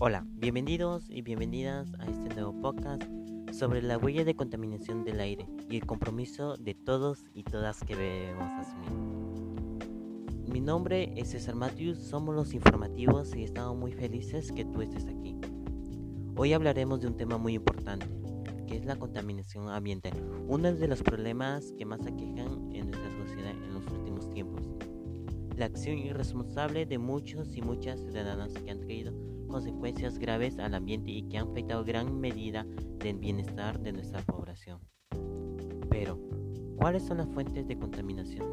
Hola, bienvenidos y bienvenidas a este nuevo podcast sobre la huella de contaminación del aire y el compromiso de todos y todas que debemos asumir. Mi nombre es César Matthews, somos los informativos y estamos muy felices que tú estés aquí. Hoy hablaremos de un tema muy importante, que es la contaminación ambiental, uno de los problemas que más aquejan en nuestra sociedad en los últimos tiempos. La acción irresponsable de muchos y muchas ciudadanos que han traído consecuencias graves al ambiente y que han afectado gran medida del bienestar de nuestra población. Pero, ¿cuáles son las fuentes de contaminación?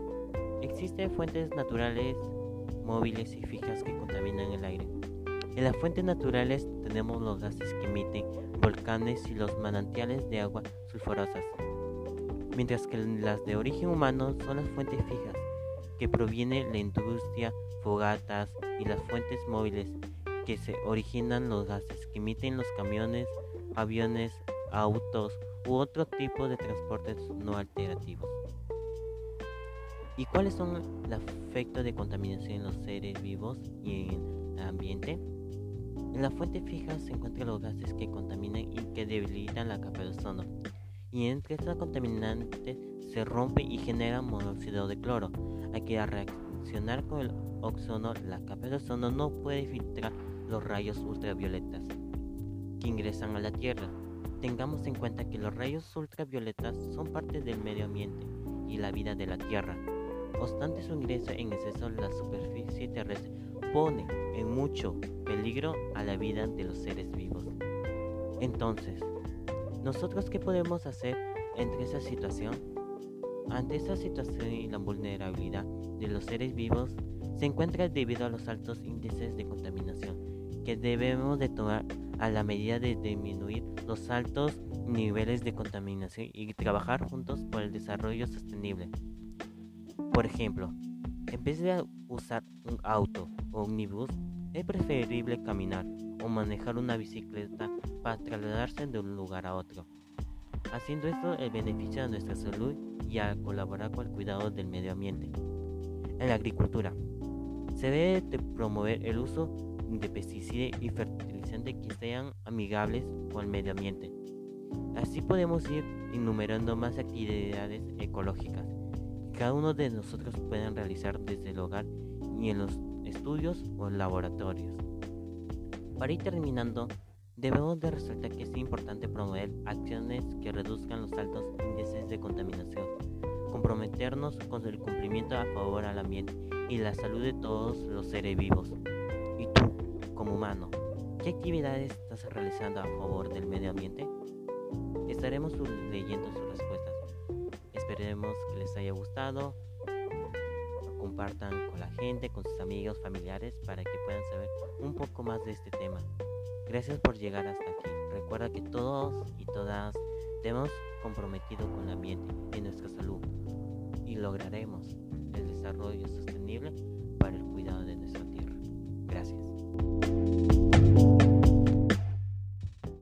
Existen fuentes naturales, móviles y fijas que contaminan el aire. En las fuentes naturales tenemos los gases que emiten volcanes y los manantiales de agua sulfurosas, mientras que las de origen humano son las fuentes fijas, que provienen de la industria, fogatas y las fuentes móviles, que se originan los gases que emiten los camiones, aviones, autos u otro tipo de transportes no alterativos. ¿Y cuáles son los efectos de contaminación en los seres vivos y en el ambiente? En la fuente fija se encuentran los gases que contaminan y que debilitan la capa de ozono. Y entre estos contaminantes se rompe y genera monóxido de cloro. Hay que reaccionar con el ozono, la capa de ozono no puede filtrar los rayos ultravioletas que ingresan a la Tierra. Tengamos en cuenta que los rayos ultravioletas son parte del medio ambiente y la vida de la Tierra. Obstante su ingreso en exceso la superficie terrestre pone en mucho peligro a la vida de los seres vivos. Entonces, ¿nosotros qué podemos hacer entre esa situación? Ante esta situación y la vulnerabilidad de los seres vivos se encuentra debido a los altos índices de contaminación que debemos de tomar a la medida de disminuir los altos niveles de contaminación y trabajar juntos por el desarrollo sostenible. Por ejemplo, en vez de usar un auto o ómnibus, es preferible caminar o manejar una bicicleta para trasladarse de un lugar a otro. Haciendo esto el beneficio de nuestra salud y a colaborar con el cuidado del medio ambiente. En la agricultura, se debe promover el uso de pesticidas y fertilizantes que sean amigables con el medio ambiente. Así podemos ir enumerando más actividades ecológicas que cada uno de nosotros pueden realizar desde el hogar y en los estudios o laboratorios. Para ir terminando, debemos de resaltar que es importante promover acciones que reduzcan los altos índices de contaminación, comprometernos con el cumplimiento a favor al ambiente y la salud de todos los seres vivos como humano, ¿qué actividades estás realizando a favor del medio ambiente? Estaremos leyendo sus respuestas. Esperemos que les haya gustado. Compartan con la gente, con sus amigos, familiares, para que puedan saber un poco más de este tema. Gracias por llegar hasta aquí. Recuerda que todos y todas estemos comprometidos con el ambiente y nuestra salud y lograremos el desarrollo sostenible